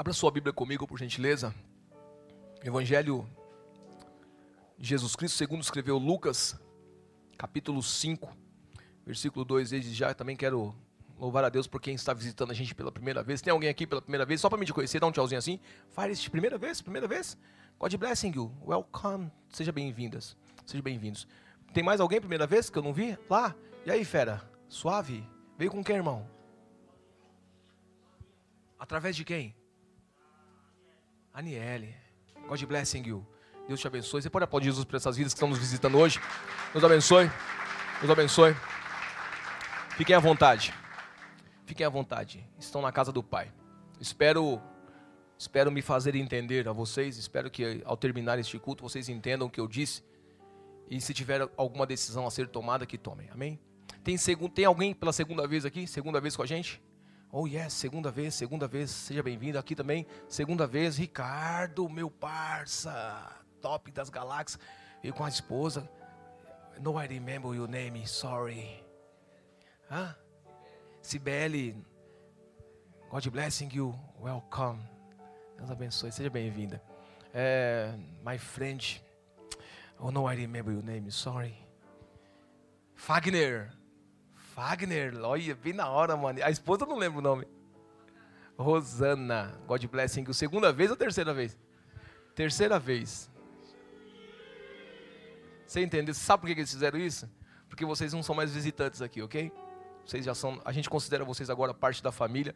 Abra sua Bíblia comigo, por gentileza. Evangelho de Jesus Cristo, segundo escreveu Lucas, capítulo 5, versículo 2. Desde já também quero louvar a Deus por quem está visitando a gente pela primeira vez. Tem alguém aqui pela primeira vez? Só para me te conhecer, dá um tchauzinho assim. Faz isso primeira vez, primeira vez. God blessing you. Welcome. Seja bem-vindas. Sejam bem-vindos. Tem mais alguém primeira vez que eu não vi? Lá? E aí, fera? Suave? Veio com quem, irmão? Através de quem? Aniele. God blessing you. Deus te abençoe. Você pode aplaudir Jesus por essas vidas que estão nos visitando hoje. Deus abençoe. Deus abençoe. Fiquem à vontade. Fiquem à vontade. Estão na casa do Pai. Espero espero me fazer entender a vocês. Espero que ao terminar este culto vocês entendam o que eu disse. E se tiver alguma decisão a ser tomada, que tomem. Amém? Tem, tem alguém pela segunda vez aqui? Segunda vez com a gente? Oh yes, segunda vez, segunda vez, seja bem-vindo aqui também. Segunda vez, Ricardo, meu parça, top das galáxias, veio com a esposa. No, I remember your name, sorry. Hã? Sibeli, God blessing you, welcome. Deus abençoe, seja bem-vinda. É, my friend, oh no, I remember your name, sorry. Fagner, Wagner, olha, bem na hora, mano. A esposa não lembra o nome. Rosana, God blessing. Segunda vez ou terceira vez? Terceira vez. Você entendeu? Sabe por que eles fizeram isso? Porque vocês não são mais visitantes aqui, ok? Vocês já são. A gente considera vocês agora parte da família.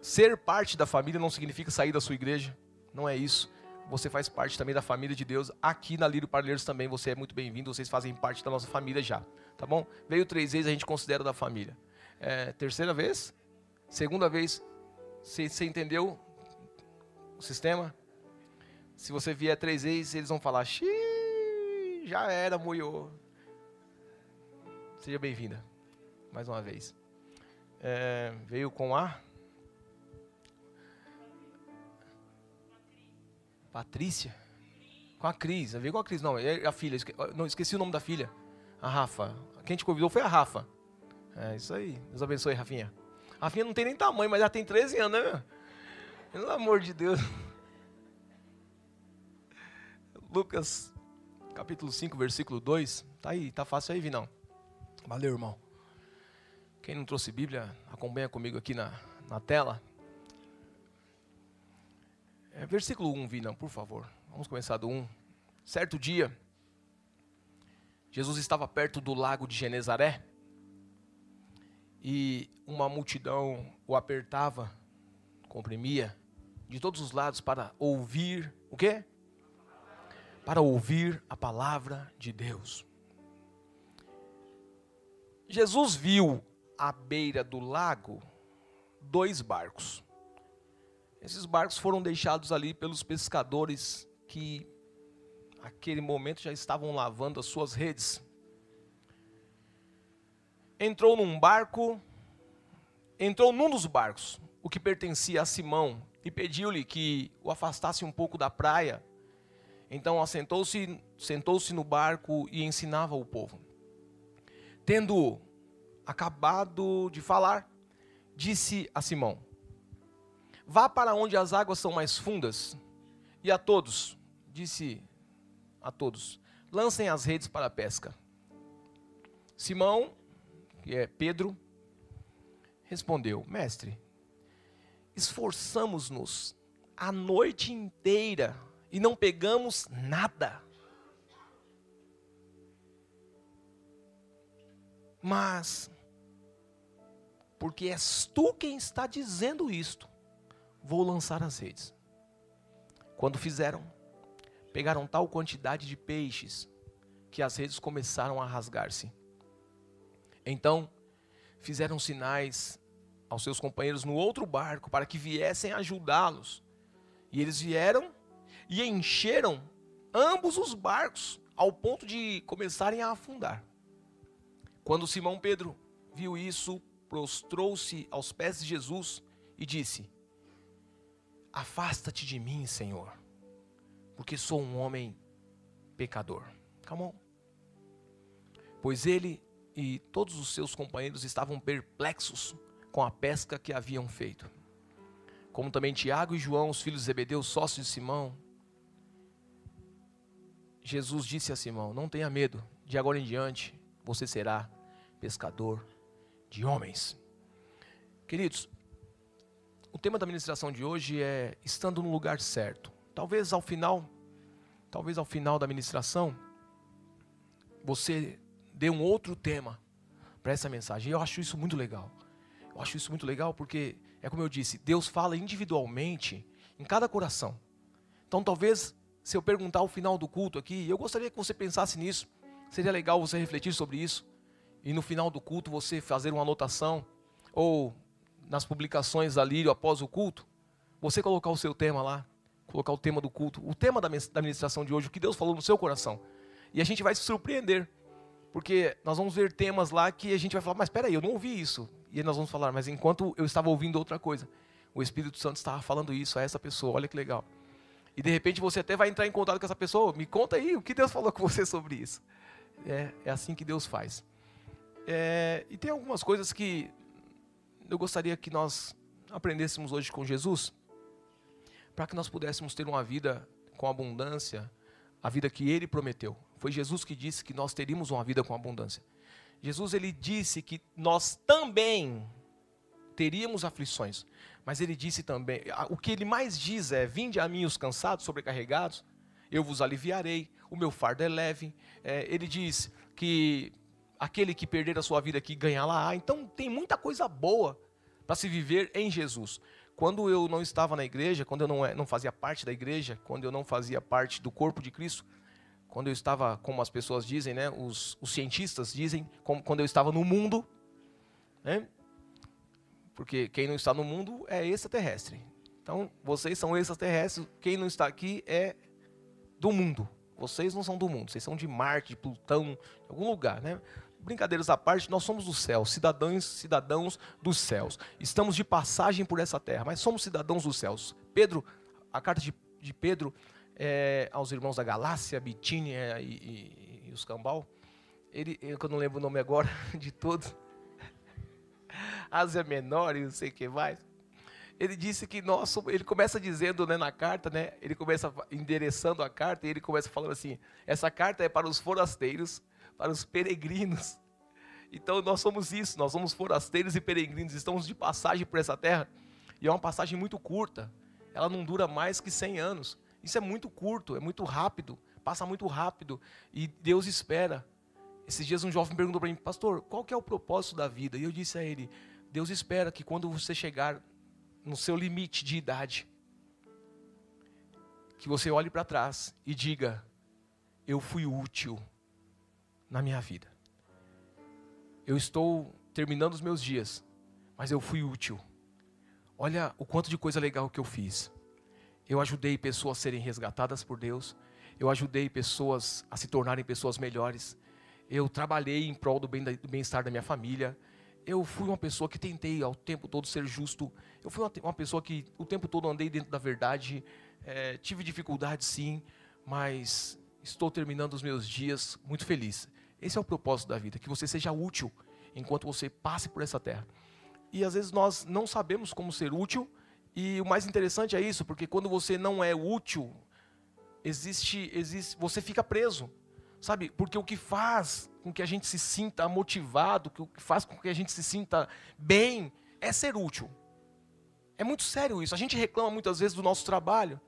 Ser parte da família não significa sair da sua igreja. Não é isso. Você faz parte também da família de Deus. Aqui na Lírio Parleiros também você é muito bem-vindo. Vocês fazem parte da nossa família já tá bom? Veio três vezes, a gente considera da família. É, terceira vez? Segunda vez? Você entendeu o sistema? Se você vier três vezes, eles vão falar, xiii, já era, moiô. Seja bem-vinda, mais uma vez. É, veio com a Patrícia? Com a Cris, veio com a Cris, não, é a filha, não, esqueci o nome da filha. A Rafa. Quem te convidou foi a Rafa. É isso aí. Deus abençoe, Rafinha. A Rafinha não tem nem tamanho, mas já tem 13 anos, né? Pelo amor de Deus. Lucas, capítulo 5, versículo 2. Tá aí, tá fácil aí, Vinão. Valeu, irmão. Quem não trouxe Bíblia, acompanha comigo aqui na, na tela. É, versículo 1, Vinão, por favor. Vamos começar do 1. Certo dia Jesus estava perto do lago de Genezaré e uma multidão o apertava, comprimia de todos os lados para ouvir o quê? Para ouvir a palavra de Deus. Jesus viu à beira do lago dois barcos. Esses barcos foram deixados ali pelos pescadores que aquele momento já estavam lavando as suas redes. Entrou num barco, entrou num dos barcos, o que pertencia a Simão, e pediu-lhe que o afastasse um pouco da praia. Então assentou-se, sentou-se no barco e ensinava o povo. Tendo acabado de falar, disse a Simão: Vá para onde as águas são mais fundas, e a todos, disse a todos: lancem as redes para a pesca. Simão, que é Pedro, respondeu: Mestre, esforçamos-nos a noite inteira e não pegamos nada. Mas, porque és tu quem está dizendo isto, vou lançar as redes. Quando fizeram, pegaram tal quantidade de peixes que as redes começaram a rasgar-se. Então, fizeram sinais aos seus companheiros no outro barco para que viessem ajudá-los. E eles vieram e encheram ambos os barcos ao ponto de começarem a afundar. Quando Simão Pedro viu isso, prostrou-se aos pés de Jesus e disse: Afasta-te de mim, Senhor porque sou um homem pecador. On. Pois ele e todos os seus companheiros estavam perplexos com a pesca que haviam feito. como também Tiago e João, os filhos de Zebedeu, sócios de Simão. Jesus disse a Simão: Não tenha medo, de agora em diante você será pescador de homens. Queridos, o tema da ministração de hoje é estando no lugar certo. Talvez ao final, talvez ao final da ministração, você dê um outro tema para essa mensagem. Eu acho isso muito legal. Eu acho isso muito legal porque é como eu disse, Deus fala individualmente em cada coração. Então, talvez, se eu perguntar ao final do culto aqui, eu gostaria que você pensasse nisso. Seria legal você refletir sobre isso. E no final do culto você fazer uma anotação. Ou nas publicações Lírio após o culto, você colocar o seu tema lá. Colocar o tema do culto. O tema da ministração de hoje, o que Deus falou no seu coração. E a gente vai se surpreender. Porque nós vamos ver temas lá que a gente vai falar, mas espera aí, eu não ouvi isso. E nós vamos falar, mas enquanto eu estava ouvindo outra coisa, o Espírito Santo estava falando isso a essa pessoa, olha que legal. E de repente você até vai entrar em contato com essa pessoa, me conta aí o que Deus falou com você sobre isso. É, é assim que Deus faz. É, e tem algumas coisas que eu gostaria que nós aprendêssemos hoje com Jesus, para que nós pudéssemos ter uma vida com abundância, a vida que Ele prometeu. Foi Jesus que disse que nós teríamos uma vida com abundância. Jesus ele disse que nós também teríamos aflições, mas ele disse também, o que ele mais diz é: Vinde a mim os cansados, sobrecarregados, eu vos aliviarei, o meu fardo é leve. É, ele diz que aquele que perder a sua vida aqui ganhará. Então tem muita coisa boa para se viver em Jesus. Quando eu não estava na igreja, quando eu não, é, não fazia parte da igreja, quando eu não fazia parte do corpo de Cristo, quando eu estava, como as pessoas dizem, né, os, os cientistas dizem, como, quando eu estava no mundo, né, porque quem não está no mundo é extraterrestre. Então, vocês são extraterrestres, quem não está aqui é do mundo. Vocês não são do mundo, vocês são de Marte, de Plutão, de algum lugar, né? Brincadeiras à parte, nós somos do céu, cidadãos, cidadãos dos céus. Estamos de passagem por essa terra, mas somos cidadãos dos céus. Pedro, a carta de, de Pedro é, aos irmãos da Galácia, Bitínia e, e, e os Cambal. Ele, eu não lembro o nome agora de todos. Ásia Menor e não sei o que mais. Ele disse que nós, ele começa dizendo né, na carta, né, ele começa endereçando a carta e ele começa falando assim: essa carta é para os forasteiros, para os peregrinos. Então nós somos isso, nós somos forasteiros e peregrinos, estamos de passagem por essa terra e é uma passagem muito curta, ela não dura mais que 100 anos. Isso é muito curto, é muito rápido, passa muito rápido e Deus espera. Esses dias um jovem perguntou para mim, pastor, qual que é o propósito da vida? E eu disse a ele, Deus espera que quando você chegar no seu limite de idade, que você olhe para trás e diga, eu fui útil na minha vida. Eu estou terminando os meus dias, mas eu fui útil. Olha o quanto de coisa legal que eu fiz. Eu ajudei pessoas a serem resgatadas por Deus. Eu ajudei pessoas a se tornarem pessoas melhores. Eu trabalhei em prol do bem-estar da minha família. Eu fui uma pessoa que tentei ao tempo todo ser justo. Eu fui uma, pessoa que o tempo todo andei dentro da verdade. É, tive dificuldades sim, mas estou terminando os meus dias muito feliz. Esse é o propósito da vida, que você seja útil enquanto você passe por essa terra. E às vezes nós não sabemos como ser útil e o mais interessante é isso, porque quando você não é útil, existe, existe, você fica preso, sabe? Porque o que faz com que a gente se sinta motivado, o que faz com que a gente se sinta bem, é ser útil. É muito sério isso. A gente reclama muitas vezes do nosso trabalho,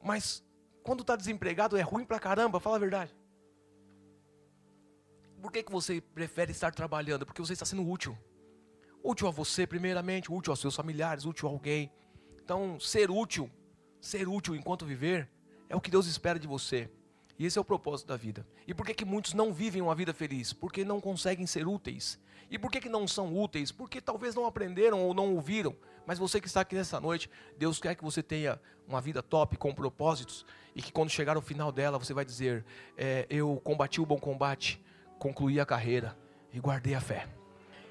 mas quando está desempregado é ruim pra caramba, fala a verdade. Por que, que você prefere estar trabalhando? Porque você está sendo útil. Útil a você, primeiramente, útil aos seus familiares, útil a alguém. Então, ser útil, ser útil enquanto viver, é o que Deus espera de você. E esse é o propósito da vida. E por que, que muitos não vivem uma vida feliz? Porque não conseguem ser úteis. E por que, que não são úteis? Porque talvez não aprenderam ou não ouviram. Mas você que está aqui nessa noite, Deus quer que você tenha uma vida top, com propósitos. E que quando chegar ao final dela, você vai dizer: é, Eu combati o bom combate, concluí a carreira e guardei a fé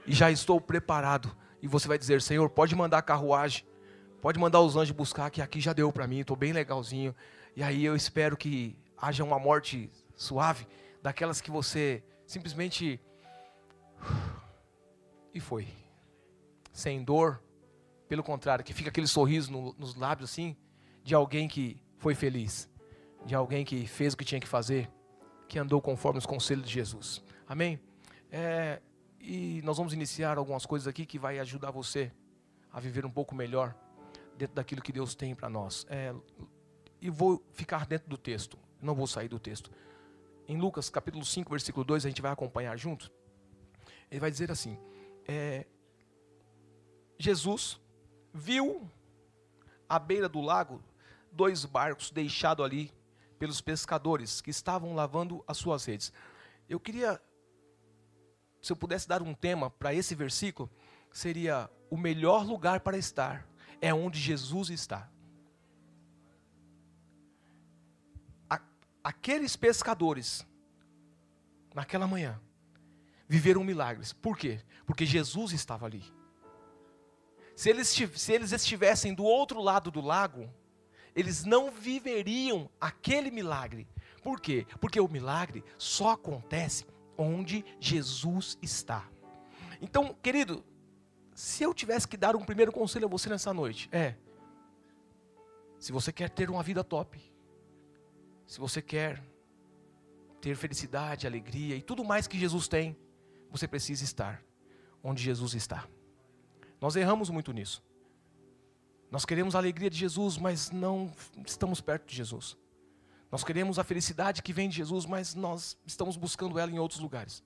e já estou preparado. E você vai dizer: Senhor, pode mandar a carruagem, pode mandar os anjos buscar, que aqui já deu para mim, estou bem legalzinho. E aí eu espero que haja uma morte suave, daquelas que você simplesmente. E foi. Sem dor, Pelo contrário, que fica aquele sorriso no, nos lábios assim, de alguém que foi feliz, de alguém que fez o que tinha que fazer, que andou conforme os conselhos de Jesus. Amém? É, e nós vamos iniciar algumas coisas aqui que vai ajudar você a viver um pouco melhor dentro daquilo que Deus tem para nós. É, e vou ficar dentro do texto, não vou sair do texto. Em Lucas capítulo 5, versículo 2, a gente vai acompanhar junto. Ele vai dizer assim: é, Jesus viu à beira do lago dois barcos deixados ali pelos pescadores que estavam lavando as suas redes. Eu queria, se eu pudesse dar um tema para esse versículo, seria o melhor lugar para estar é onde Jesus está. Aqueles pescadores, naquela manhã, viveram milagres. Por quê? Porque Jesus estava ali. Se eles, se eles estivessem do outro lado do lago, eles não viveriam aquele milagre. Por quê? Porque o milagre só acontece onde Jesus está. Então, querido, se eu tivesse que dar um primeiro conselho a você nessa noite, é: se você quer ter uma vida top, se você quer ter felicidade, alegria e tudo mais que Jesus tem, você precisa estar onde Jesus está. Nós erramos muito nisso. Nós queremos a alegria de Jesus, mas não estamos perto de Jesus. Nós queremos a felicidade que vem de Jesus, mas nós estamos buscando ela em outros lugares.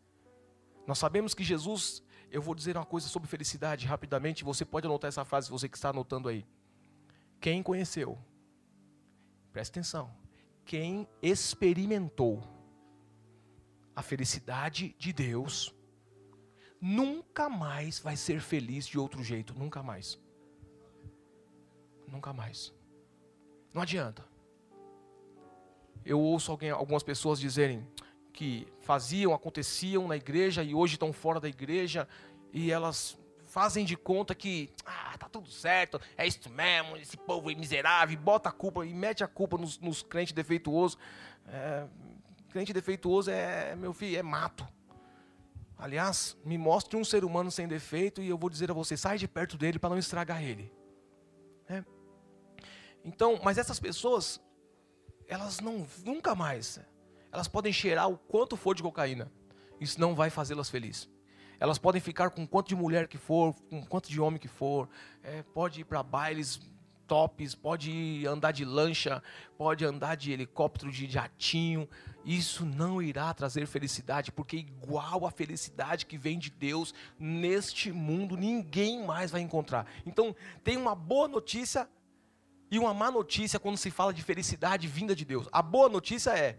Nós sabemos que Jesus, eu vou dizer uma coisa sobre felicidade rapidamente, você pode anotar essa frase, você que está anotando aí. Quem conheceu, presta atenção, quem experimentou a felicidade de Deus, nunca mais vai ser feliz de outro jeito, nunca mais. Nunca mais. Não adianta. Eu ouço alguém, algumas pessoas dizerem que faziam, aconteciam na igreja e hoje estão fora da igreja e elas fazem de conta que ah, tá tudo certo, é isso mesmo, esse povo é miserável, bota a culpa e mete a culpa nos, nos crentes defeituosos. É, crente defeituoso é, meu filho, é mato. Aliás, me mostre um ser humano sem defeito e eu vou dizer a você, sai de perto dele para não estragar ele. É. Então, mas essas pessoas, elas não, nunca mais, elas podem cheirar o quanto for de cocaína. Isso não vai fazê-las felizes. Elas podem ficar com quanto de mulher que for, com quanto de homem que for, é, pode ir para bailes tops, pode andar de lancha, pode andar de helicóptero, de jatinho. Isso não irá trazer felicidade, porque igual a felicidade que vem de Deus neste mundo, ninguém mais vai encontrar. Então, tem uma boa notícia e uma má notícia quando se fala de felicidade vinda de Deus. A boa notícia é: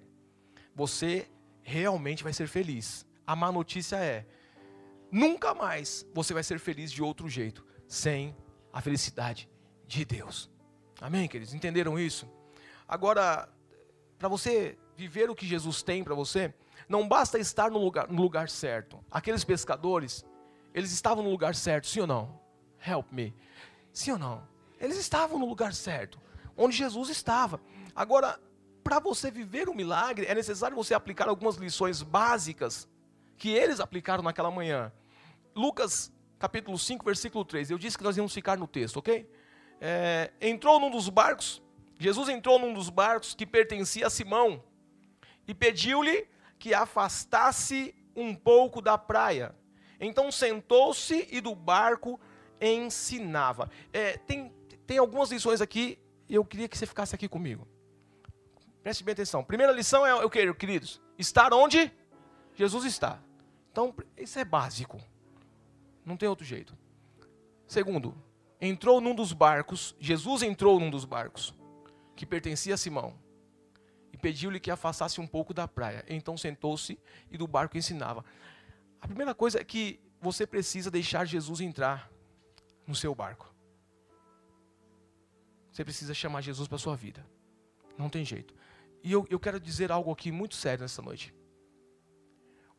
você realmente vai ser feliz. A má notícia é: nunca mais você vai ser feliz de outro jeito, sem a felicidade de Deus. Amém, queridos? Entenderam isso? Agora, para você viver o que Jesus tem para você, não basta estar no lugar, no lugar certo. Aqueles pescadores, eles estavam no lugar certo, sim ou não? Help me. Sim ou não? Eles estavam no lugar certo, onde Jesus estava. Agora, para você viver o um milagre, é necessário você aplicar algumas lições básicas que eles aplicaram naquela manhã. Lucas capítulo 5, versículo 3. Eu disse que nós íamos ficar no texto, ok? é, entrou num dos barcos, Jesus entrou num dos barcos que pertencia a Simão e pediu-lhe que afastasse um pouco da praia. Então sentou-se e do barco ensinava. É, tem, tem algumas lições aqui e eu queria que você ficasse aqui comigo. Preste bem atenção. Primeira lição é o que, queridos? Estar onde Jesus está. Então, isso é básico. Não tem outro jeito. Segundo, entrou num dos barcos, Jesus entrou num dos barcos, que pertencia a Simão, e pediu-lhe que afastasse um pouco da praia. Então sentou-se e do barco ensinava. A primeira coisa é que você precisa deixar Jesus entrar no seu barco. Você precisa chamar Jesus para a sua vida. Não tem jeito. E eu, eu quero dizer algo aqui muito sério nessa noite.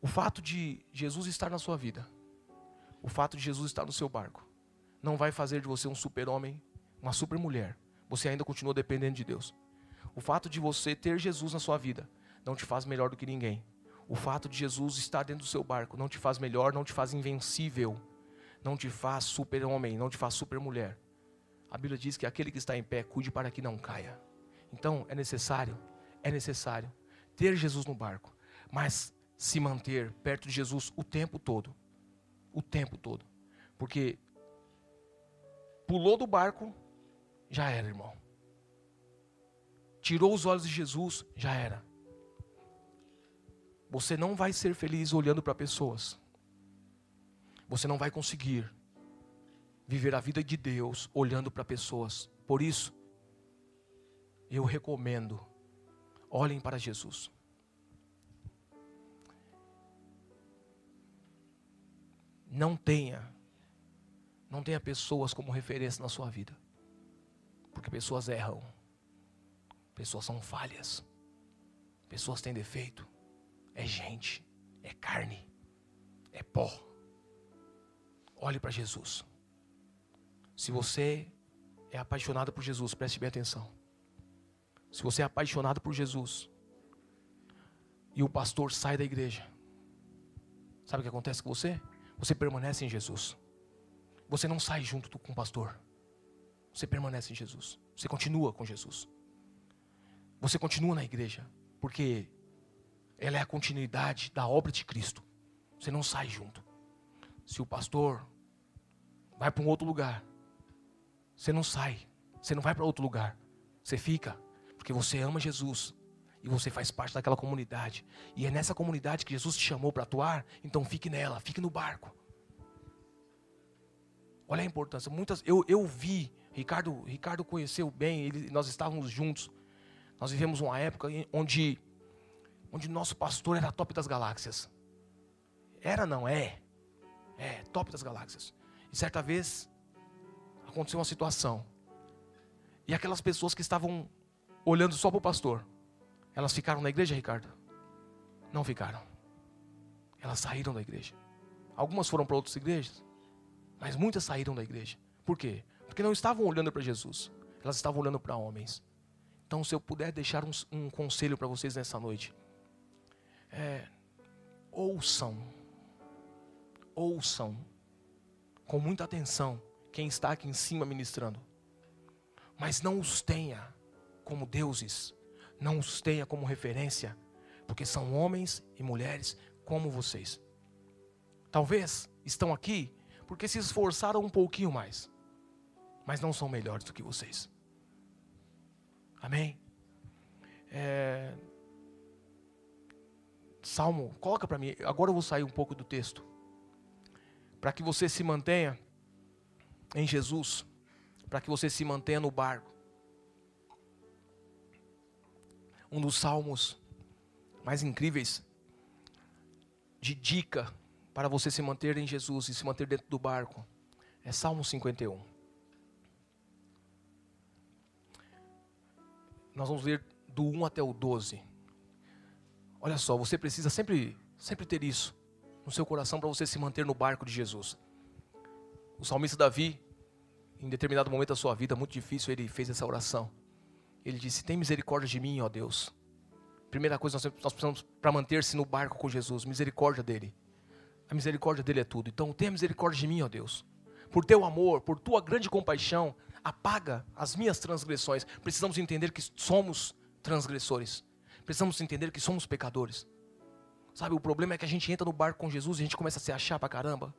O fato de Jesus estar na sua vida, o fato de Jesus estar no seu barco, não vai fazer de você um super-homem, uma super-mulher. Você ainda continua dependendo de Deus. O fato de você ter Jesus na sua vida não te faz melhor do que ninguém. O fato de Jesus estar dentro do seu barco não te faz melhor, não te faz invencível, não te faz super-homem, não te faz super-mulher. A Bíblia diz que aquele que está em pé, cuide para que não caia. Então, é necessário, é necessário ter Jesus no barco, mas se manter perto de Jesus o tempo todo. O tempo todo. Porque pulou do barco, já era, irmão. Tirou os olhos de Jesus, já era. Você não vai ser feliz olhando para pessoas. Você não vai conseguir viver a vida de Deus olhando para pessoas. Por isso, eu recomendo, olhem para Jesus. Não tenha, não tenha pessoas como referência na sua vida, porque pessoas erram, pessoas são falhas, pessoas têm defeito, é gente, é carne, é pó. Olhe para Jesus. Se você é apaixonado por Jesus, preste bem atenção. Se você é apaixonado por Jesus e o pastor sai da igreja, sabe o que acontece com você? Você permanece em Jesus. Você não sai junto com o pastor. Você permanece em Jesus. Você continua com Jesus. Você continua na igreja, porque ela é a continuidade da obra de Cristo. Você não sai junto. Se o pastor vai para um outro lugar, você não sai, você não vai para outro lugar. Você fica, porque você ama Jesus e você faz parte daquela comunidade. E é nessa comunidade que Jesus te chamou para atuar, então fique nela, fique no barco. Olha a importância. Muitas eu, eu vi, Ricardo, Ricardo conheceu bem, ele, nós estávamos juntos. Nós vivemos uma época onde onde nosso pastor era top das galáxias. Era não é? É, top das galáxias. E certa vez aconteceu uma situação. E aquelas pessoas que estavam olhando só para o pastor, elas ficaram na igreja, Ricardo? Não ficaram. Elas saíram da igreja. Algumas foram para outras igrejas, mas muitas saíram da igreja. Por quê? Porque não estavam olhando para Jesus, elas estavam olhando para homens. Então, se eu puder deixar um, um conselho para vocês nessa noite, é, ouçam, ouçam com muita atenção quem está aqui em cima ministrando. Mas não os tenha como deuses, não os tenha como referência, porque são homens e mulheres como vocês. Talvez estão aqui porque se esforçaram um pouquinho mais, mas não são melhores do que vocês. Amém? É... Salmo, coloca para mim. Agora eu vou sair um pouco do texto, para que você se mantenha em Jesus, para que você se mantenha no barco. Um dos salmos mais incríveis de dica para você se manter em Jesus e se manter dentro do barco é Salmo 51. Nós vamos ler do 1 até o 12. Olha só, você precisa sempre, sempre ter isso no seu coração para você se manter no barco de Jesus. O salmista Davi, em determinado momento da sua vida, muito difícil, ele fez essa oração. Ele disse: Tem misericórdia de mim, ó Deus. Primeira coisa, nós, nós precisamos para manter-se no barco com Jesus, misericórdia dele. A misericórdia dele é tudo. Então, tenha misericórdia de mim, ó Deus. Por teu amor, por tua grande compaixão, apaga as minhas transgressões. Precisamos entender que somos transgressores. Precisamos entender que somos pecadores. Sabe, o problema é que a gente entra no barco com Jesus e a gente começa a se achar pra caramba.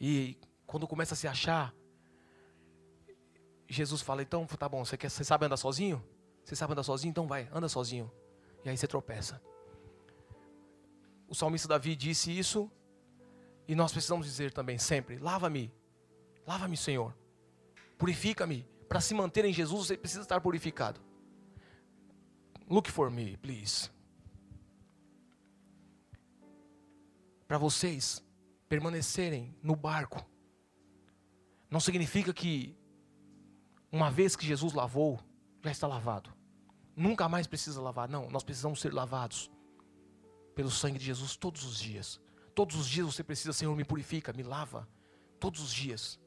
E quando começa a se achar, Jesus fala: então tá bom, você, quer, você sabe andar sozinho? Você sabe andar sozinho? Então vai, anda sozinho. E aí você tropeça. O salmista Davi disse isso, e nós precisamos dizer também sempre: lava-me, lava-me, Senhor, purifica-me. Para se manter em Jesus, você precisa estar purificado. Look for me, please. Para vocês permanecerem no barco, não significa que uma vez que Jesus lavou, já está lavado. Nunca mais precisa lavar. Não, nós precisamos ser lavados pelo sangue de Jesus todos os dias. Todos os dias você precisa, Senhor, me purifica, me lava. Todos os dias.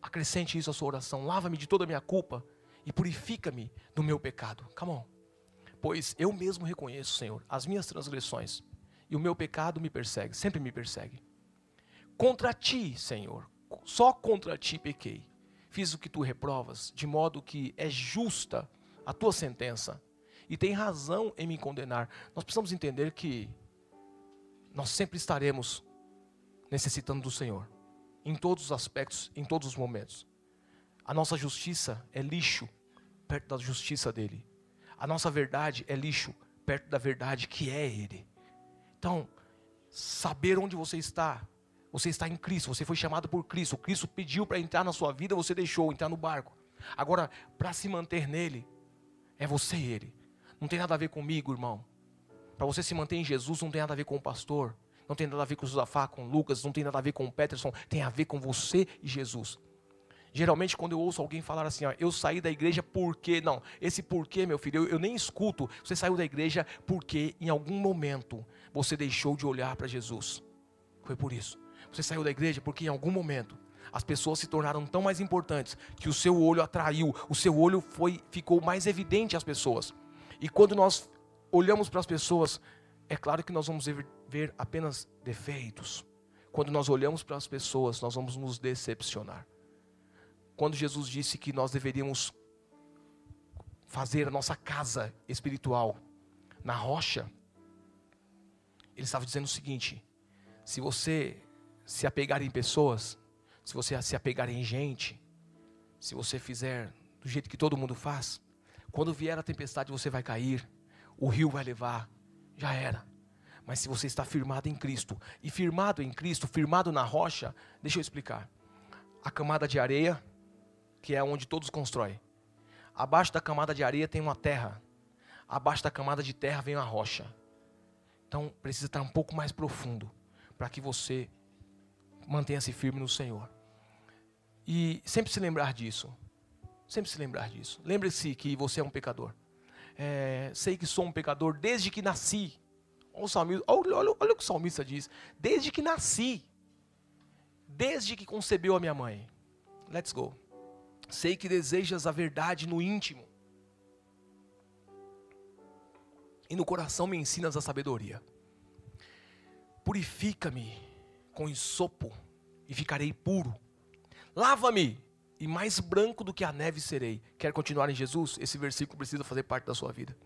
Acrescente isso à sua oração. Lava-me de toda a minha culpa e purifica-me do meu pecado. Come on. Pois eu mesmo reconheço, Senhor, as minhas transgressões e o meu pecado me persegue, sempre me persegue. Contra ti, Senhor, só contra ti pequei fiz o que tu reprovas, de modo que é justa a tua sentença e tem razão em me condenar. Nós precisamos entender que nós sempre estaremos necessitando do Senhor, em todos os aspectos, em todos os momentos. A nossa justiça é lixo perto da justiça dele. A nossa verdade é lixo perto da verdade que é ele. Então, saber onde você está. Você está em Cristo, você foi chamado por Cristo. Cristo pediu para entrar na sua vida, você deixou entrar no barco. Agora, para se manter nele, é você e ele. Não tem nada a ver comigo, irmão. Para você se manter em Jesus, não tem nada a ver com o pastor. Não tem nada a ver com o Zafá, com o Lucas, não tem nada a ver com o Peterson. Tem a ver com você e Jesus. Geralmente, quando eu ouço alguém falar assim, ó, eu saí da igreja porque. Não, esse porquê, meu filho, eu, eu nem escuto. Você saiu da igreja porque em algum momento você deixou de olhar para Jesus. Foi por isso. Você saiu da igreja porque em algum momento as pessoas se tornaram tão mais importantes que o seu olho atraiu, o seu olho foi, ficou mais evidente às pessoas. E quando nós olhamos para as pessoas, é claro que nós vamos ver, apenas defeitos. Quando nós olhamos para as pessoas, nós vamos nos decepcionar quando Jesus disse que nós deveríamos fazer a nossa casa espiritual na rocha, ele estava dizendo o seguinte: se você se apegar em pessoas, se você se apegar em gente, se você fizer do jeito que todo mundo faz, quando vier a tempestade você vai cair, o rio vai levar, já era. Mas se você está firmado em Cristo, e firmado em Cristo, firmado na rocha, deixa eu explicar. A camada de areia que é onde todos constroem. Abaixo da camada de areia tem uma terra. Abaixo da camada de terra vem uma rocha. Então precisa estar um pouco mais profundo para que você mantenha-se firme no Senhor. E sempre se lembrar disso. Sempre se lembrar disso. Lembre-se que você é um pecador. É, sei que sou um pecador desde que nasci. Olha o, salmista, olha, olha, olha o que o salmista diz. Desde que nasci. Desde que concebeu a minha mãe. Let's go. Sei que desejas a verdade no íntimo. E no coração me ensinas a sabedoria. Purifica-me com isopo e ficarei puro. Lava-me e mais branco do que a neve serei. Quer continuar em Jesus? Esse versículo precisa fazer parte da sua vida.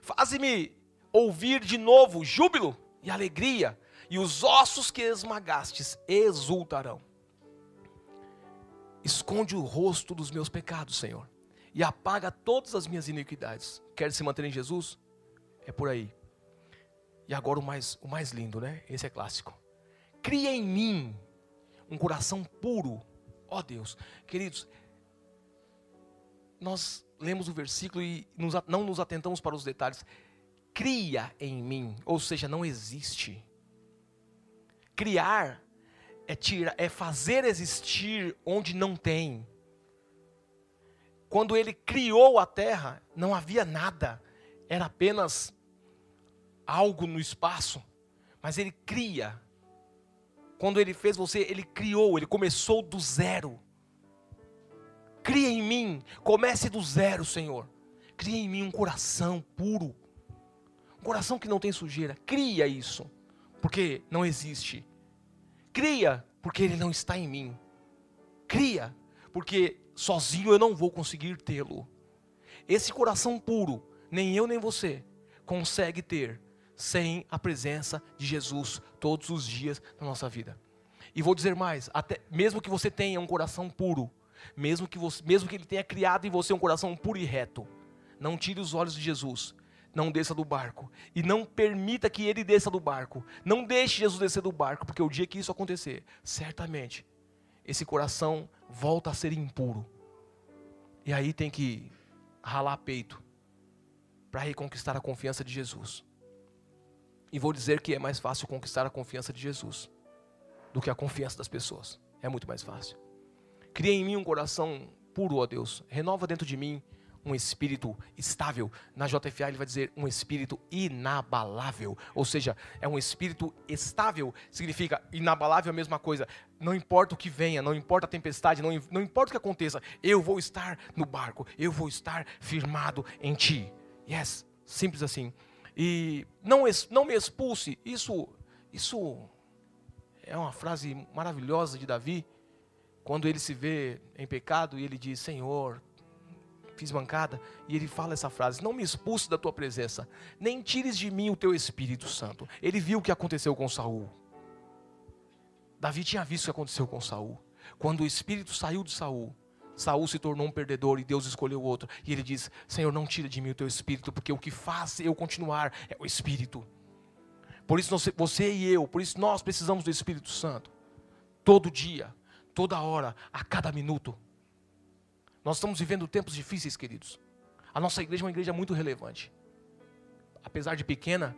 Faze-me ouvir de novo júbilo e alegria, e os ossos que esmagastes exultarão. Esconde o rosto dos meus pecados, Senhor, e apaga todas as minhas iniquidades. Quer se manter em Jesus? É por aí. E agora o mais, o mais lindo, né? Esse é clássico. Cria em mim um coração puro. Ó oh, Deus, queridos, nós lemos o versículo e nos, não nos atentamos para os detalhes. Cria em mim, ou seja, não existe. Criar é, tira, é fazer existir onde não tem. Quando ele criou a terra, não havia nada, era apenas algo no espaço, mas ele cria. Quando ele fez você, ele criou, ele começou do zero. Cria em mim, comece do zero, Senhor. Cria em mim um coração puro, um coração que não tem sujeira. Cria isso, porque não existe. Cria, porque ele não está em mim. Cria, porque sozinho eu não vou conseguir tê-lo. Esse coração puro, nem eu nem você consegue ter sem a presença de Jesus todos os dias na nossa vida. E vou dizer mais, até mesmo que você tenha um coração puro, mesmo que você, mesmo que ele tenha criado em você um coração puro e reto, não tire os olhos de Jesus não desça do barco. E não permita que ele desça do barco. Não deixe Jesus descer do barco, porque o dia que isso acontecer, certamente, esse coração volta a ser impuro. E aí tem que ralar peito para reconquistar a confiança de Jesus. E vou dizer que é mais fácil conquistar a confiança de Jesus do que a confiança das pessoas. É muito mais fácil. Cria em mim um coração puro, ó Deus. Renova dentro de mim um espírito estável. Na JFA ele vai dizer um espírito inabalável. Ou seja, é um espírito estável. Significa inabalável é a mesma coisa. Não importa o que venha, não importa a tempestade, não, não importa o que aconteça, eu vou estar no barco, eu vou estar firmado em ti. Yes, simples assim. E não, não me expulse. Isso, isso é uma frase maravilhosa de Davi. quando ele se vê em pecado e ele diz: Senhor, fiz mancada, e ele fala essa frase: Não me expulse da tua presença, nem tires de mim o teu Espírito Santo. Ele viu o que aconteceu com Saul. Davi tinha visto o que aconteceu com Saul. Quando o Espírito saiu de Saul, Saul se tornou um perdedor e Deus escolheu outro. E ele diz: Senhor, não tira de mim o teu espírito, porque o que faz eu continuar é o Espírito. Por isso você e eu, por isso nós precisamos do Espírito Santo. Todo dia, toda hora, a cada minuto. Nós estamos vivendo tempos difíceis, queridos. A nossa igreja é uma igreja muito relevante. Apesar de pequena,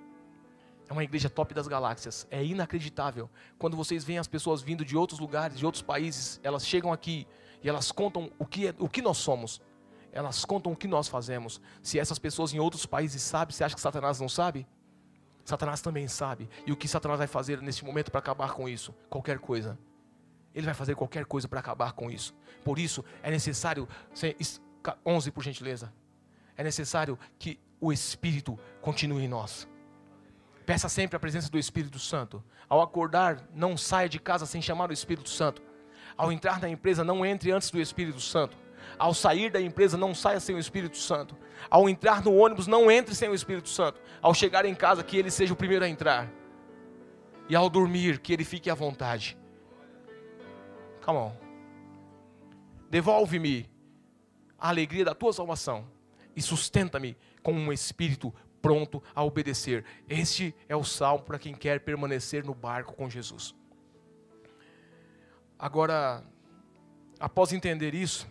é uma igreja top das galáxias. É inacreditável. Quando vocês veem as pessoas vindo de outros lugares, de outros países, elas chegam aqui e elas contam o que, é, o que nós somos. Elas contam o que nós fazemos. Se essas pessoas em outros países sabem, você acha que Satanás não sabe? Satanás também sabe. E o que Satanás vai fazer neste momento para acabar com isso? Qualquer coisa. Ele vai fazer qualquer coisa para acabar com isso. Por isso, é necessário. 11, por gentileza. É necessário que o Espírito continue em nós. Peça sempre a presença do Espírito Santo. Ao acordar, não saia de casa sem chamar o Espírito Santo. Ao entrar na empresa, não entre antes do Espírito Santo. Ao sair da empresa, não saia sem o Espírito Santo. Ao entrar no ônibus, não entre sem o Espírito Santo. Ao chegar em casa, que ele seja o primeiro a entrar. E ao dormir, que ele fique à vontade. Come on. Devolve-me a alegria da tua salvação e sustenta-me com um espírito pronto a obedecer. Este é o salmo para quem quer permanecer no barco com Jesus. Agora, após entender isso,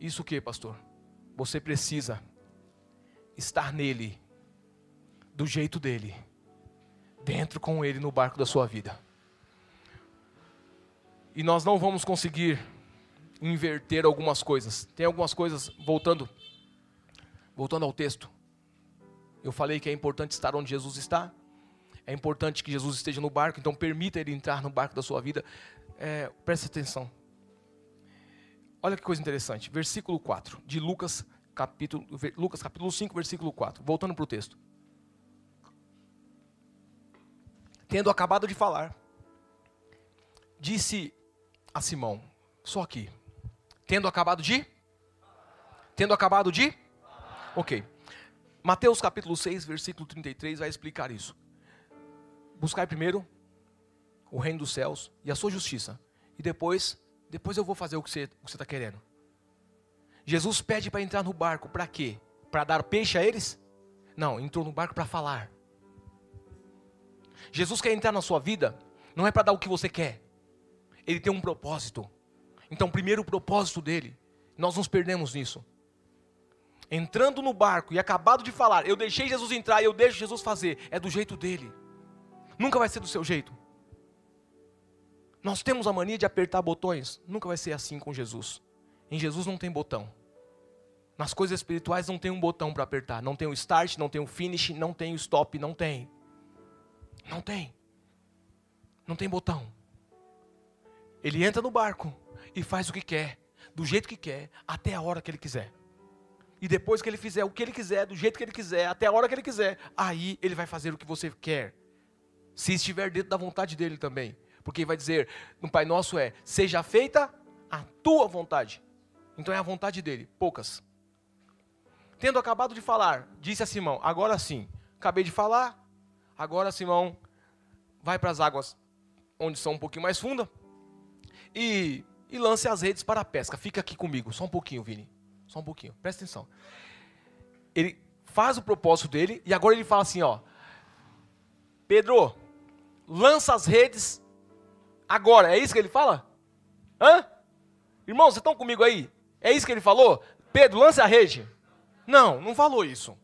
isso o que, pastor? Você precisa estar nele, do jeito dele, dentro com ele no barco da sua vida. E nós não vamos conseguir inverter algumas coisas. Tem algumas coisas, voltando, voltando ao texto. Eu falei que é importante estar onde Jesus está. É importante que Jesus esteja no barco, então permita ele entrar no barco da sua vida. É, preste atenção. Olha que coisa interessante. Versículo 4 de Lucas, capítulo, Lucas capítulo 5, versículo 4. Voltando para o texto. Tendo acabado de falar, disse a Simão, só aqui. Tendo acabado de? Tendo acabado de? Ok. Mateus capítulo 6, versículo 33 vai explicar isso. Buscai primeiro o reino dos céus e a sua justiça. E depois, depois eu vou fazer o que você está querendo. Jesus pede para entrar no barco, para quê? Para dar peixe a eles? Não, entrou no barco para falar. Jesus quer entrar na sua vida, não é para dar o que você quer. Ele tem um propósito. Então, primeiro o propósito dele, nós nos perdemos nisso. Entrando no barco e acabado de falar, eu deixei Jesus entrar e eu deixo Jesus fazer, é do jeito dele. Nunca vai ser do seu jeito. Nós temos a mania de apertar botões. Nunca vai ser assim com Jesus. Em Jesus não tem botão. Nas coisas espirituais não tem um botão para apertar. Não tem o start, não tem o finish, não tem o stop, não tem. Não tem. Não tem botão. Ele entra no barco e faz o que quer, do jeito que quer, até a hora que ele quiser. E depois que ele fizer o que ele quiser, do jeito que ele quiser, até a hora que ele quiser, aí ele vai fazer o que você quer se estiver dentro da vontade dele também. Porque vai dizer no Pai Nosso é: seja feita a tua vontade. Então é a vontade dele, poucas. Tendo acabado de falar, disse a Simão: agora sim, acabei de falar, agora Simão vai para as águas onde são um pouquinho mais fundas e, e lance as redes para a pesca. Fica aqui comigo, só um pouquinho, Vini. Só um pouquinho, presta atenção. Ele faz o propósito dele e agora ele fala assim: ó, Pedro, lança as redes agora. É isso que ele fala? Hã? Irmãos, vocês estão comigo aí? É isso que ele falou? Pedro, lance a rede. Não, não falou isso.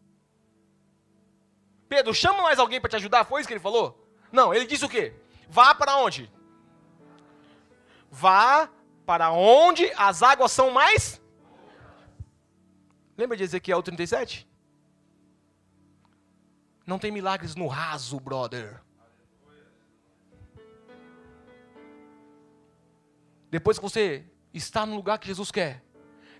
Pedro, chama mais alguém para te ajudar. Foi isso que ele falou? Não, ele disse o quê? Vá para onde? Vá para onde as águas são mais. Lembra de Ezequiel 37? Não tem milagres no raso, brother. Depois que você está no lugar que Jesus quer,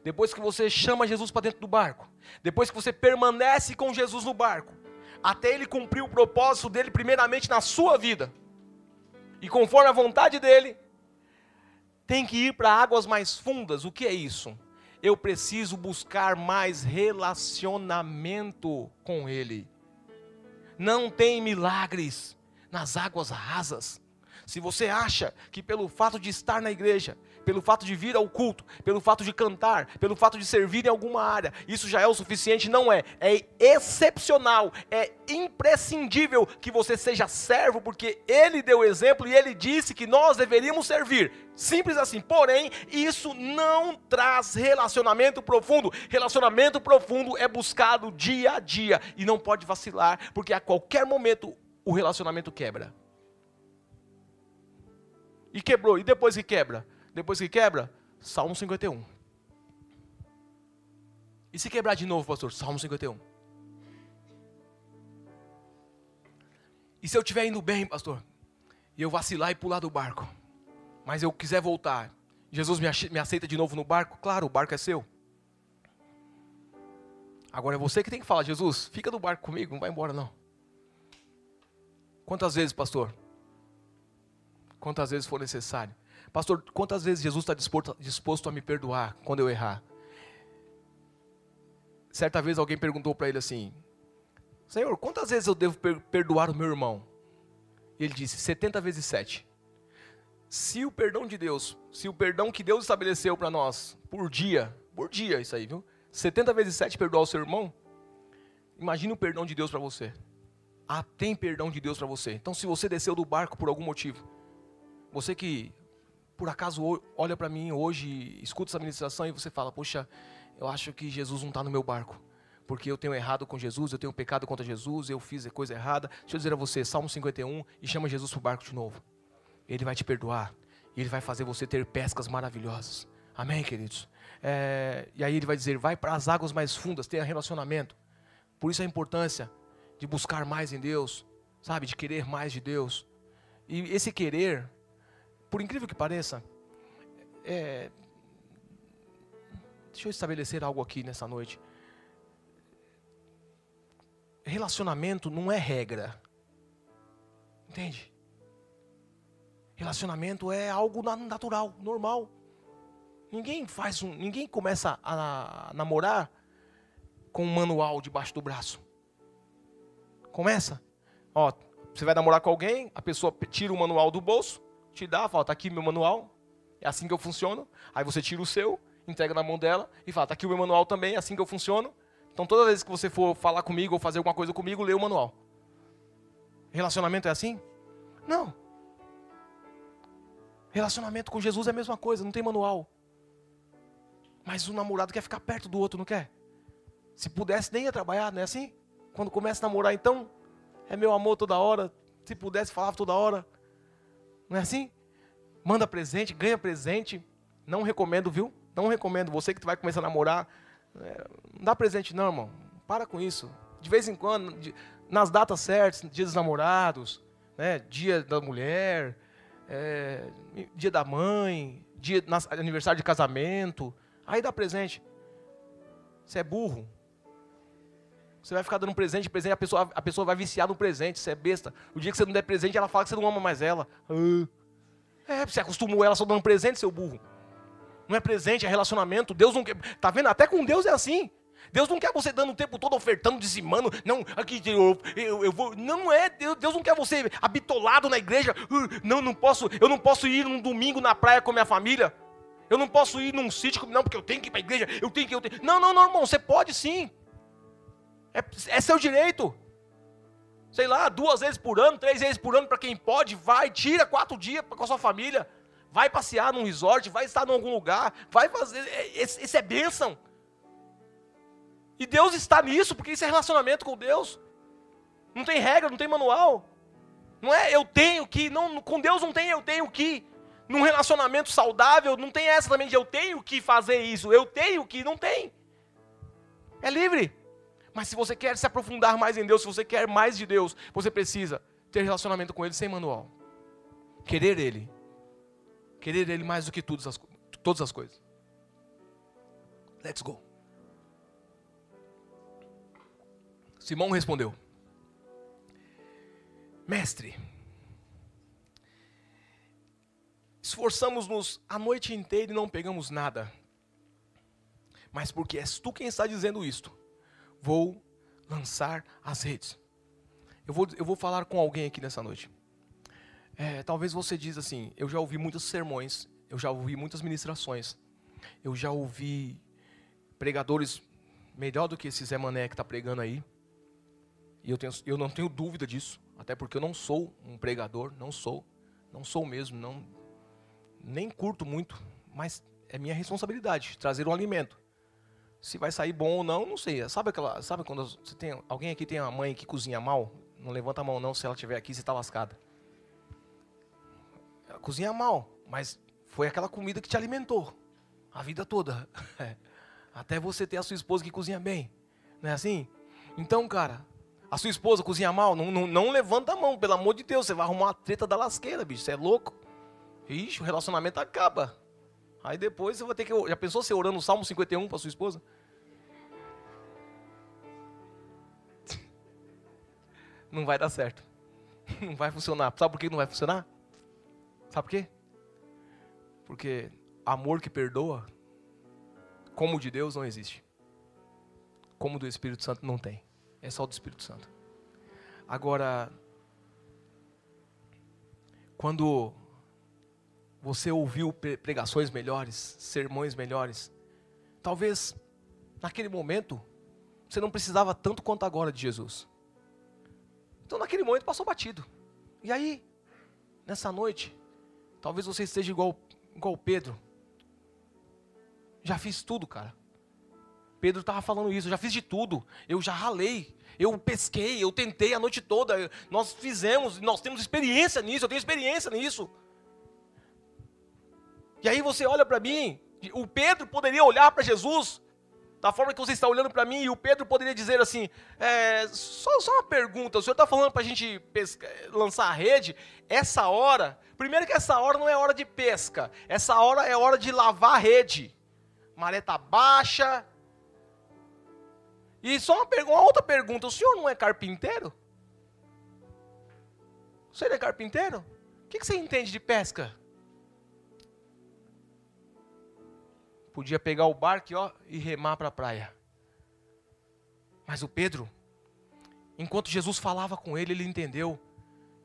depois que você chama Jesus para dentro do barco, depois que você permanece com Jesus no barco, até ele cumprir o propósito dele, primeiramente na sua vida, e conforme a vontade dele, tem que ir para águas mais fundas. O que é isso? Eu preciso buscar mais relacionamento com Ele. Não tem milagres nas águas rasas. Se você acha que pelo fato de estar na igreja, pelo fato de vir ao culto, pelo fato de cantar, pelo fato de servir em alguma área, isso já é o suficiente? Não é. É excepcional, é imprescindível que você seja servo, porque Ele deu exemplo e Ele disse que nós deveríamos servir. Simples assim. Porém, isso não traz relacionamento profundo. Relacionamento profundo é buscado dia a dia e não pode vacilar, porque a qualquer momento o relacionamento quebra. E quebrou. E depois que quebra? Depois que quebra, Salmo 51. E se quebrar de novo, pastor? Salmo 51. E se eu estiver indo bem, pastor, e eu vacilar e pular do barco, mas eu quiser voltar, Jesus me aceita de novo no barco? Claro, o barco é seu. Agora é você que tem que falar, Jesus, fica no barco comigo, não vai embora não. Quantas vezes, pastor? Quantas vezes for necessário? Pastor, quantas vezes Jesus está disposto, disposto a me perdoar quando eu errar? Certa vez alguém perguntou para ele assim: Senhor, quantas vezes eu devo perdoar o meu irmão? E ele disse: 70 vezes 7. Se o perdão de Deus, se o perdão que Deus estabeleceu para nós, por dia, por dia isso aí, viu? 70 vezes 7 perdoar o seu irmão, imagine o perdão de Deus para você. Ah, tem perdão de Deus para você. Então, se você desceu do barco por algum motivo, você que por acaso olha para mim hoje, escuta essa ministração e você fala: Poxa, eu acho que Jesus não está no meu barco. Porque eu tenho errado com Jesus, eu tenho pecado contra Jesus, eu fiz coisa errada. Deixa eu dizer a você, Salmo 51, e chama Jesus para o barco de novo. Ele vai te perdoar. E Ele vai fazer você ter pescas maravilhosas. Amém, queridos? É, e aí Ele vai dizer: vai para as águas mais fundas, tenha relacionamento. Por isso a importância de buscar mais em Deus, sabe? De querer mais de Deus. E esse querer por incrível que pareça, é... deixa eu estabelecer algo aqui nessa noite. Relacionamento não é regra. Entende? Relacionamento é algo natural, normal. Ninguém faz um, ninguém começa a namorar com um manual debaixo do braço. Começa. Ó, você vai namorar com alguém, a pessoa tira o manual do bolso, te dá, fala, tá aqui meu manual, é assim que eu funciono. Aí você tira o seu, entrega na mão dela e fala, tá aqui o meu manual também, é assim que eu funciono. Então toda vez que você for falar comigo ou fazer alguma coisa comigo, lê o manual. Relacionamento é assim? Não. Relacionamento com Jesus é a mesma coisa, não tem manual. Mas o namorado quer ficar perto do outro, não quer? Se pudesse, nem ia trabalhar, não é assim? Quando começa a namorar, então, é meu amor toda hora. Se pudesse, falava toda hora. Não é assim? Manda presente, ganha presente. Não recomendo, viu? Não recomendo. Você que vai começar a namorar, é, não dá presente não, irmão. Para com isso. De vez em quando, nas datas certas, dia dos namorados, né? dia da mulher, é, dia da mãe, dia nas, aniversário de casamento. Aí dá presente. Você é burro. Você vai ficar dando presente, presente, a pessoa, a pessoa vai viciar no presente, você é besta. O dia que você não der presente, ela fala que você não ama mais ela. Ah. É, você acostumou ela só dando presente, seu burro. Não é presente, é relacionamento. Deus não quer. Tá vendo? Até com Deus é assim. Deus não quer você dando o tempo todo ofertando, dizimando. Não, aqui eu, eu, eu vou. Não é. Deus, Deus não quer você habitolado na igreja. Uh, não, não posso. Eu não posso ir num domingo na praia com minha família. Eu não posso ir num sítio, não, porque eu tenho que ir para a igreja. Eu tenho que. Eu tenho... Não, não, não, irmão. Você pode sim. É, é seu direito. Sei lá, duas vezes por ano, três vezes por ano, para quem pode, vai, tira quatro dias com a sua família. Vai passear num resort, vai estar em algum lugar, vai fazer. Isso é, é bênção. E Deus está nisso, porque isso é relacionamento com Deus. Não tem regra, não tem manual. Não é eu tenho que, não, com Deus não tem eu tenho que. Num relacionamento saudável, não tem essa também de eu tenho que fazer isso, eu tenho que, não tem. É livre. Mas se você quer se aprofundar mais em Deus, se você quer mais de Deus, você precisa ter relacionamento com Ele sem manual. Querer Ele. Querer Ele mais do que todas as, todas as coisas. Let's go. Simão respondeu: Mestre, esforçamos-nos a noite inteira e não pegamos nada. Mas porque és tu quem está dizendo isto, vou lançar as redes. Eu vou, eu vou falar com alguém aqui nessa noite. É, talvez você diz assim, eu já ouvi muitos sermões, eu já ouvi muitas ministrações, eu já ouvi pregadores melhor do que esse Zé Mané que está pregando aí. E eu, tenho, eu não tenho dúvida disso, até porque eu não sou um pregador, não sou, não sou mesmo, não, nem curto muito, mas é minha responsabilidade trazer o alimento. Se vai sair bom ou não, não sei. Sabe aquela, sabe quando você tem alguém aqui tem uma mãe que cozinha mal? Não levanta a mão não, se ela estiver aqui, você está lascada. Ela cozinha mal, mas foi aquela comida que te alimentou a vida toda. Até você ter a sua esposa que cozinha bem. Não é assim? Então, cara, a sua esposa cozinha mal, não, não, não levanta a mão, pelo amor de Deus, você vai arrumar uma treta da lasqueira, bicho, você é louco. Ixi, o relacionamento acaba. Aí depois você vai ter que. Já pensou você orando o Salmo 51 para sua esposa? Não vai dar certo. Não vai funcionar. Sabe por que não vai funcionar? Sabe por quê? Porque amor que perdoa, como de Deus, não existe. Como do Espírito Santo não tem. É só do Espírito Santo. Agora, quando você ouviu pregações melhores, sermões melhores, talvez naquele momento você não precisava tanto quanto agora de Jesus. Então naquele momento passou batido. E aí, nessa noite, talvez você esteja igual, igual Pedro. Já fiz tudo, cara. Pedro estava falando isso, já fiz de tudo. Eu já ralei, eu pesquei, eu tentei a noite toda. Nós fizemos, nós temos experiência nisso, eu tenho experiência nisso. E aí você olha para mim, o Pedro poderia olhar para Jesus da forma que você está olhando para mim, e o Pedro poderia dizer assim: é, só, só, uma pergunta, o senhor está falando para a gente pesca, lançar a rede? Essa hora, primeiro que essa hora não é hora de pesca, essa hora é hora de lavar a rede. Maré está baixa, e só uma, uma outra pergunta: o senhor não é carpinteiro? O senhor é carpinteiro? O que, que você entende de pesca? Podia pegar o barco ó, e remar para a praia. Mas o Pedro, enquanto Jesus falava com ele, ele entendeu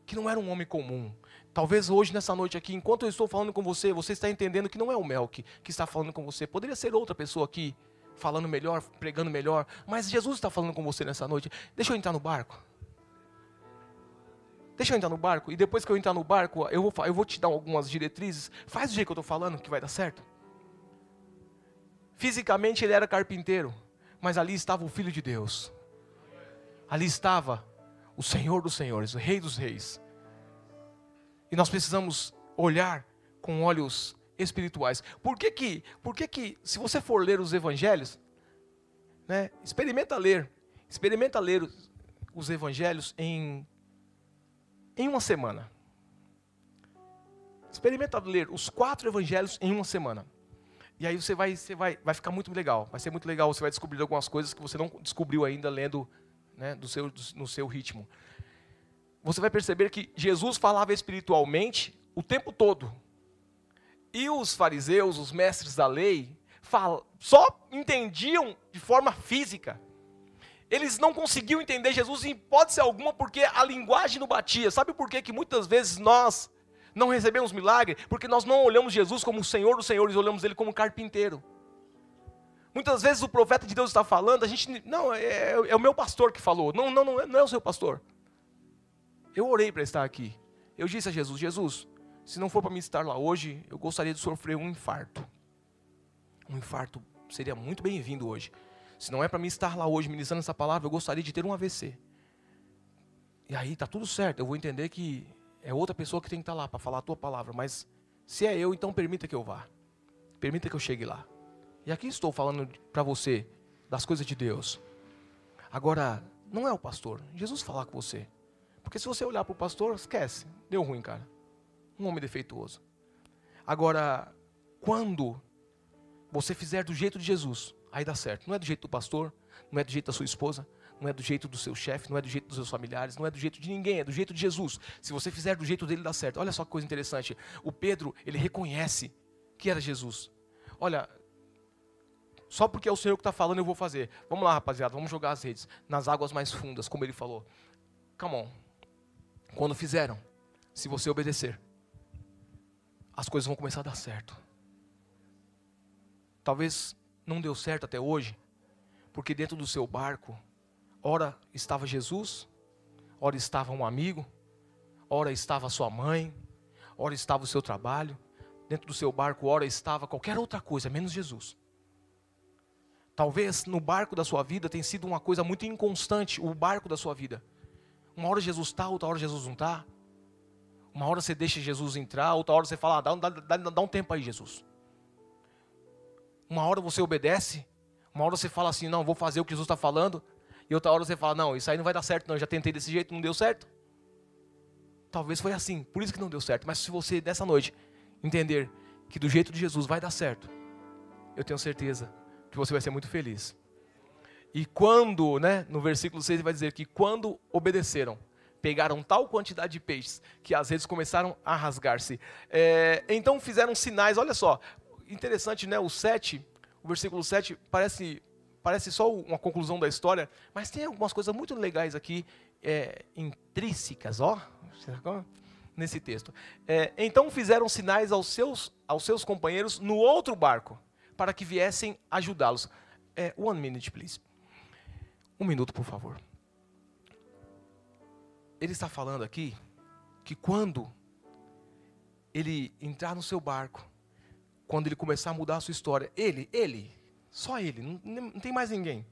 que não era um homem comum. Talvez hoje, nessa noite aqui, enquanto eu estou falando com você, você está entendendo que não é o Melk que está falando com você. Poderia ser outra pessoa aqui falando melhor, pregando melhor, mas Jesus está falando com você nessa noite. Deixa eu entrar no barco. Deixa eu entrar no barco e depois que eu entrar no barco, eu vou, eu vou te dar algumas diretrizes. Faz do jeito que eu estou falando, que vai dar certo. Fisicamente ele era carpinteiro, mas ali estava o Filho de Deus. Ali estava o Senhor dos Senhores, o Rei dos Reis. E nós precisamos olhar com olhos espirituais. Por que que, por que que, se você for ler os evangelhos, né, experimenta ler, experimenta ler os, os evangelhos em, em uma semana. Experimenta ler os quatro evangelhos em uma semana. E aí você vai, você vai, vai ficar muito legal. Vai ser muito legal. Você vai descobrir algumas coisas que você não descobriu ainda lendo né, do seu, do, no seu ritmo. Você vai perceber que Jesus falava espiritualmente o tempo todo. E os fariseus, os mestres da lei, só entendiam de forma física. Eles não conseguiam entender Jesus em hipótese alguma porque a linguagem não batia. Sabe por quê? que muitas vezes nós não recebemos milagre? Porque nós não olhamos Jesus como o Senhor dos Senhores, olhamos Ele como carpinteiro. Muitas vezes o profeta de Deus está falando, a gente, não, é, é o meu pastor que falou. Não, não, não é, não é o seu pastor. Eu orei para estar aqui. Eu disse a Jesus, Jesus, se não for para me estar lá hoje, eu gostaria de sofrer um infarto. Um infarto seria muito bem-vindo hoje. Se não é para me estar lá hoje ministrando essa palavra, eu gostaria de ter um AVC. E aí tá tudo certo, eu vou entender que é outra pessoa que tem que estar lá para falar a tua palavra, mas se é eu, então permita que eu vá. Permita que eu chegue lá. E aqui estou falando para você das coisas de Deus. Agora, não é o pastor. Jesus falar com você. Porque se você olhar para o pastor, esquece. Deu ruim, cara um homem defeituoso. Agora, quando você fizer do jeito de Jesus, aí dá certo. Não é do jeito do pastor, não é do jeito da sua esposa, não é do jeito do seu chefe, não é do jeito dos seus familiares, não é do jeito de ninguém, é do jeito de Jesus. Se você fizer do jeito dele, dá certo. Olha só que coisa interessante. O Pedro, ele reconhece que era Jesus. Olha, só porque é o Senhor que está falando, eu vou fazer. Vamos lá, rapaziada, vamos jogar as redes nas águas mais fundas, como ele falou. Come on. Quando fizeram, se você obedecer, as coisas vão começar a dar certo. Talvez não deu certo até hoje, porque dentro do seu barco, ora estava Jesus, ora estava um amigo, ora estava sua mãe, ora estava o seu trabalho, dentro do seu barco, ora estava qualquer outra coisa, menos Jesus. Talvez no barco da sua vida tenha sido uma coisa muito inconstante, o barco da sua vida. Uma hora Jesus está, outra hora Jesus não está. Uma hora você deixa Jesus entrar, outra hora você fala, ah, dá, dá, dá um tempo aí, Jesus. Uma hora você obedece, uma hora você fala assim, não, vou fazer o que Jesus está falando, e outra hora você fala, não, isso aí não vai dar certo, não, eu já tentei desse jeito, não deu certo. Talvez foi assim, por isso que não deu certo. Mas se você, dessa noite, entender que do jeito de Jesus vai dar certo, eu tenho certeza que você vai ser muito feliz. E quando, né, no versículo 6 ele vai dizer que quando obedeceram, pegaram tal quantidade de peixes que as redes começaram a rasgar-se. É, então fizeram sinais, olha só, interessante, né? O 7, o versículo 7 parece, parece só uma conclusão da história, mas tem algumas coisas muito legais aqui, é, intrínsecas, ó, nesse texto. É, então fizeram sinais aos seus, aos seus companheiros no outro barco, para que viessem ajudá-los. É, one minute, please. Um minuto, por favor. Ele está falando aqui que quando ele entrar no seu barco, quando ele começar a mudar a sua história, ele, ele, só ele, não, tem mais ninguém.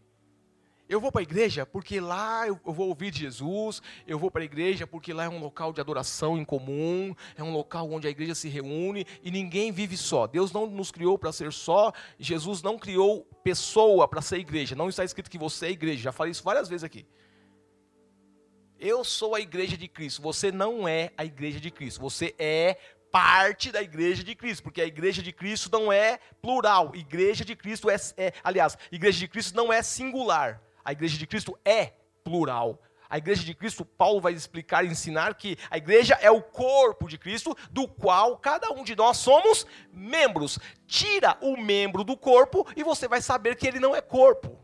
Eu vou para a igreja porque lá eu, eu, vou ouvir Jesus, eu vou para a igreja porque lá é um local de adoração em comum, é um local onde a igreja se reúne e ninguém vive só. Deus não nos criou para ser só, Jesus não criou pessoa para ser igreja. Não está escrito que você é igreja, já falei isso várias vezes aqui. Eu sou a igreja de Cristo, você não é a igreja de Cristo, você é parte da igreja de Cristo, porque a igreja de Cristo não é plural, igreja de Cristo é, é, aliás, igreja de Cristo não é singular, a igreja de Cristo é plural. A igreja de Cristo, Paulo vai explicar e ensinar que a igreja é o corpo de Cristo, do qual cada um de nós somos membros. Tira o membro do corpo e você vai saber que ele não é corpo.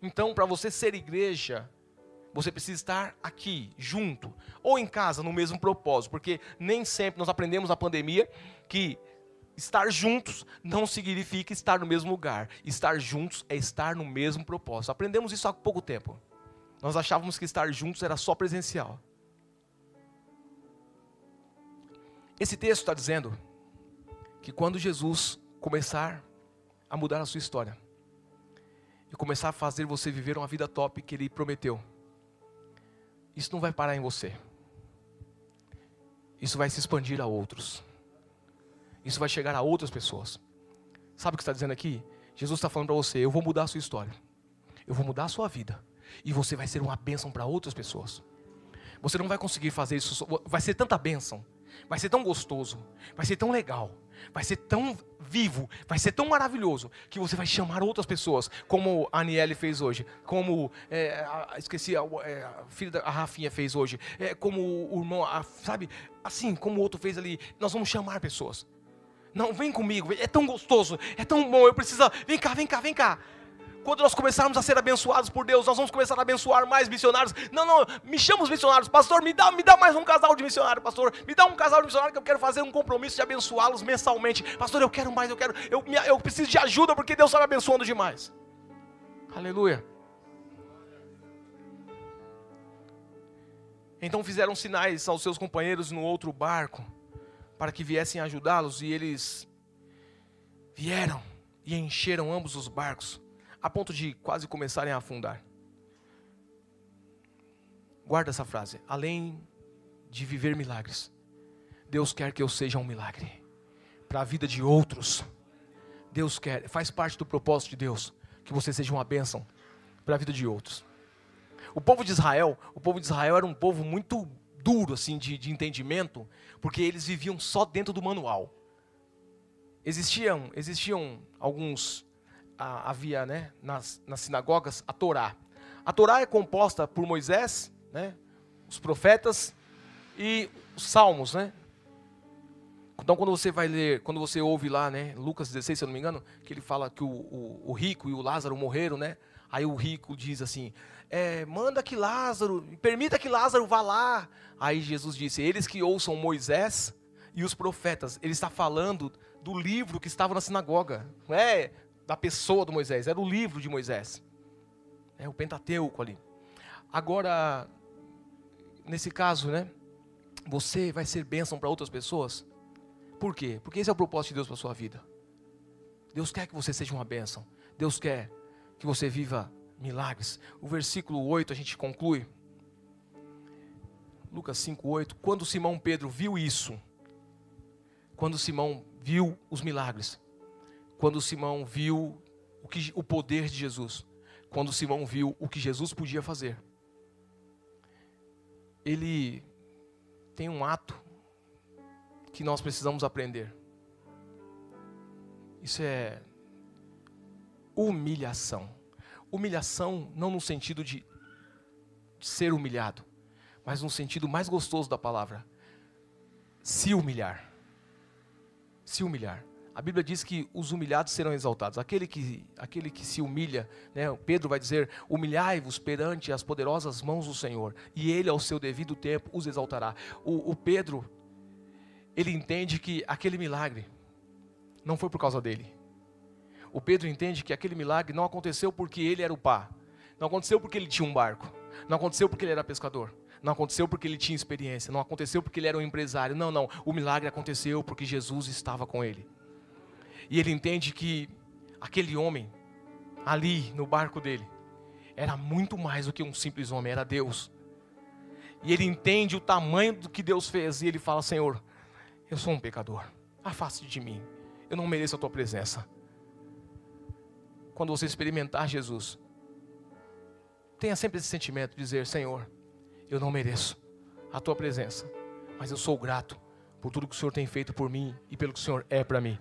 Então, para você ser igreja, você precisa estar aqui, junto, ou em casa, no mesmo propósito, porque nem sempre nós aprendemos na pandemia que estar juntos não significa estar no mesmo lugar. Estar juntos é estar no mesmo propósito. Aprendemos isso há pouco tempo. Nós achávamos que estar juntos era só presencial. Esse texto está dizendo que quando Jesus começar a mudar a sua história, e começar a fazer você viver uma vida top que ele prometeu, isso não vai parar em você. Isso vai se expandir a outros. Isso vai chegar a outras pessoas. Sabe o que está dizendo aqui? Jesus está falando para você: eu vou mudar a sua história, eu vou mudar a sua vida, e você vai ser uma bênção para outras pessoas. Você não vai conseguir fazer isso, vai ser tanta bênção, vai ser tão gostoso, vai ser tão legal, vai ser tão vivo, vai ser tão maravilhoso que você vai chamar outras pessoas, como a Aniele fez hoje, como é, a, esqueci a, é, a filha da a Rafinha fez hoje, é, como o irmão, a, sabe, assim como o outro fez ali. Nós vamos chamar pessoas. Não, vem comigo, é tão gostoso, é tão bom. Eu preciso, vem cá, vem cá, vem cá. Quando nós começarmos a ser abençoados por Deus, nós vamos começar a abençoar mais missionários. Não, não, me chama os missionários, pastor, me dá, me dá mais um casal de missionário, pastor. Me dá um casal de missionário que eu quero fazer um compromisso de abençoá-los mensalmente. Pastor, eu quero mais, eu quero, eu, eu preciso de ajuda porque Deus está me abençoando demais. Aleluia. Então fizeram sinais aos seus companheiros no outro barco para que viessem ajudá-los e eles vieram e encheram ambos os barcos a ponto de quase começarem a afundar. Guarda essa frase. Além de viver milagres, Deus quer que eu seja um milagre para a vida de outros. Deus quer, faz parte do propósito de Deus que você seja uma bênção para a vida de outros. O povo de Israel, o povo de Israel era um povo muito duro assim de, de entendimento, porque eles viviam só dentro do manual. Existiam, existiam alguns a, havia né, nas, nas sinagogas a Torá. A Torá é composta por Moisés, né, os profetas e os salmos, né? Então, quando você vai ler, quando você ouve lá, né, Lucas 16, se eu não me engano, que ele fala que o, o, o rico e o Lázaro morreram, né? Aí o rico diz assim: é, manda que Lázaro, permita que Lázaro vá lá. Aí Jesus disse: eles que ouçam Moisés e os profetas. Ele está falando do livro que estava na sinagoga, não é da pessoa do Moisés, era o livro de Moisés, é o Pentateuco ali. Agora, nesse caso, né? Você vai ser bênção para outras pessoas por quê? Porque esse é o propósito de Deus para a sua vida. Deus quer que você seja uma bênção. Deus quer que você viva milagres. O versículo 8 a gente conclui. Lucas 5:8, quando Simão Pedro viu isso, quando Simão viu os milagres, quando Simão viu o, que, o poder de Jesus, quando Simão viu o que Jesus podia fazer, ele tem um ato que nós precisamos aprender. Isso é humilhação. Humilhação não no sentido de ser humilhado, mas no sentido mais gostoso da palavra. Se humilhar. Se humilhar. A Bíblia diz que os humilhados serão exaltados. Aquele que, aquele que se humilha, né, Pedro vai dizer: humilhai-vos perante as poderosas mãos do Senhor, e Ele, ao seu devido tempo, os exaltará. O, o Pedro, ele entende que aquele milagre não foi por causa dele. O Pedro entende que aquele milagre não aconteceu porque ele era o pá. Não aconteceu porque ele tinha um barco. Não aconteceu porque ele era pescador. Não aconteceu porque ele tinha experiência. Não aconteceu porque ele era um empresário. Não, não. O milagre aconteceu porque Jesus estava com ele. E ele entende que aquele homem, ali no barco dele, era muito mais do que um simples homem, era Deus. E ele entende o tamanho do que Deus fez. E ele fala: Senhor, eu sou um pecador. Afaste de mim. Eu não mereço a tua presença. Quando você experimentar Jesus, tenha sempre esse sentimento de dizer: Senhor, eu não mereço a tua presença, mas eu sou grato por tudo que o Senhor tem feito por mim e pelo que o Senhor é para mim.